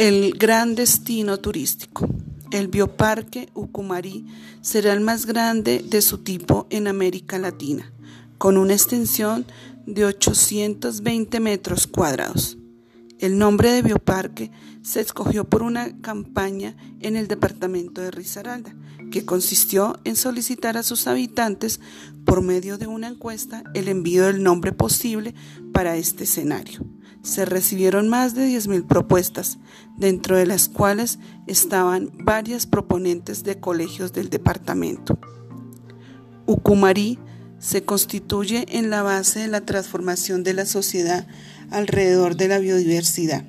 El gran destino turístico. El bioparque Ucumari será el más grande de su tipo en América Latina, con una extensión de 820 metros cuadrados. El nombre de bioparque se escogió por una campaña en el departamento de Risaralda, que consistió en solicitar a sus habitantes, por medio de una encuesta, el envío del nombre posible para este escenario se recibieron más de 10.000 propuestas, dentro de las cuales estaban varias proponentes de colegios del departamento. Ucumarí se constituye en la base de la transformación de la sociedad alrededor de la biodiversidad.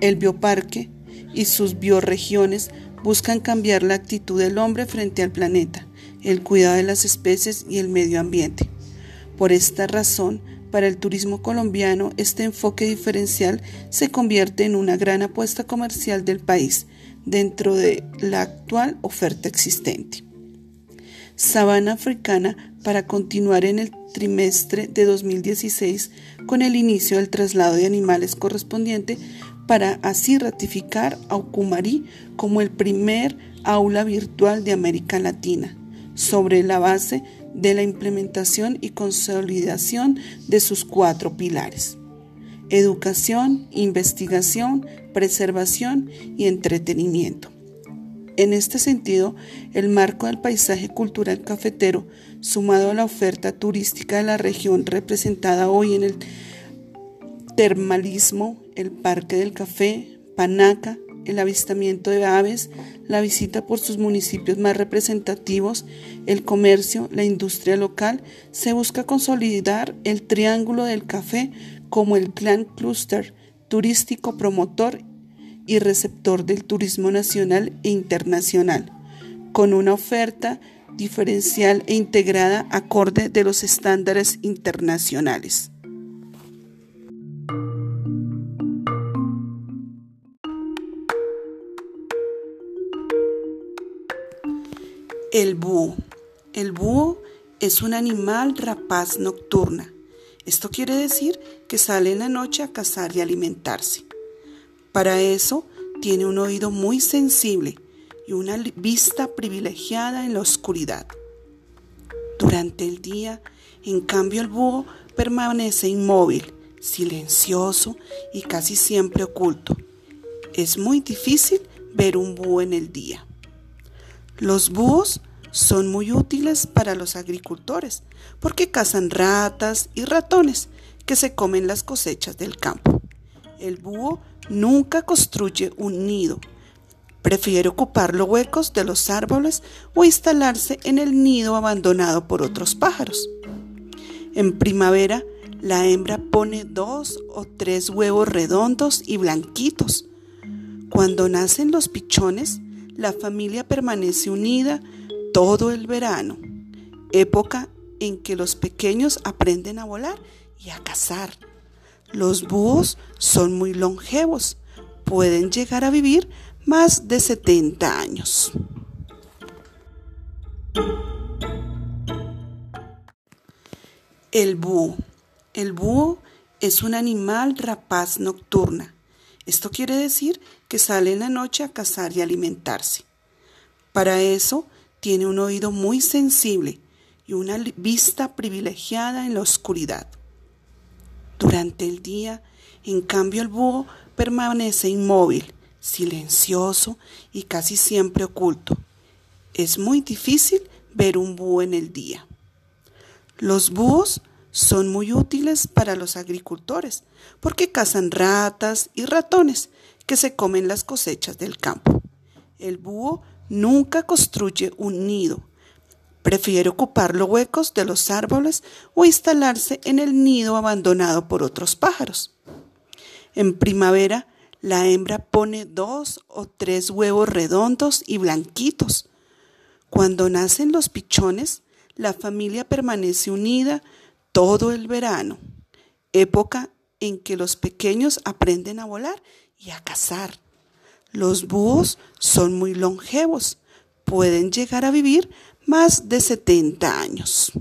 El bioparque y sus bioregiones buscan cambiar la actitud del hombre frente al planeta, el cuidado de las especies y el medio ambiente. Por esta razón, para el turismo colombiano, este enfoque diferencial se convierte en una gran apuesta comercial del país dentro de la actual oferta existente. Sabana Africana para continuar en el trimestre de 2016 con el inicio del traslado de animales correspondiente para así ratificar a Ucumarí como el primer aula virtual de América Latina, sobre la base de la implementación y consolidación de sus cuatro pilares. Educación, investigación, preservación y entretenimiento. En este sentido, el marco del paisaje cultural cafetero, sumado a la oferta turística de la región representada hoy en el termalismo, el Parque del Café, Panaca, el avistamiento de aves, la visita por sus municipios más representativos, el comercio, la industria local, se busca consolidar el triángulo del café como el plan clúster turístico promotor y receptor del turismo nacional e internacional, con una oferta diferencial e integrada acorde de los estándares internacionales. El búho. El búho es un animal rapaz nocturna. Esto quiere decir que sale en la noche a cazar y alimentarse. Para eso tiene un oído muy sensible y una vista privilegiada en la oscuridad. Durante el día, en cambio, el búho permanece inmóvil, silencioso y casi siempre oculto. Es muy difícil ver un búho en el día. Los búhos son muy útiles para los agricultores porque cazan ratas y ratones que se comen las cosechas del campo. El búho nunca construye un nido. Prefiere ocupar los huecos de los árboles o instalarse en el nido abandonado por otros pájaros. En primavera, la hembra pone dos o tres huevos redondos y blanquitos. Cuando nacen los pichones, la familia permanece unida todo el verano, época en que los pequeños aprenden a volar y a cazar. Los búhos son muy longevos, pueden llegar a vivir más de 70 años. El búho. El búho es un animal rapaz nocturna esto quiere decir que sale en la noche a cazar y alimentarse. Para eso tiene un oído muy sensible y una vista privilegiada en la oscuridad. Durante el día, en cambio, el búho permanece inmóvil, silencioso y casi siempre oculto. Es muy difícil ver un búho en el día. Los búhos son muy útiles para los agricultores porque cazan ratas y ratones que se comen las cosechas del campo. El búho nunca construye un nido. Prefiere ocupar los huecos de los árboles o instalarse en el nido abandonado por otros pájaros. En primavera, la hembra pone dos o tres huevos redondos y blanquitos. Cuando nacen los pichones, la familia permanece unida todo el verano, época en que los pequeños aprenden a volar y a cazar. Los búhos son muy longevos, pueden llegar a vivir más de 70 años.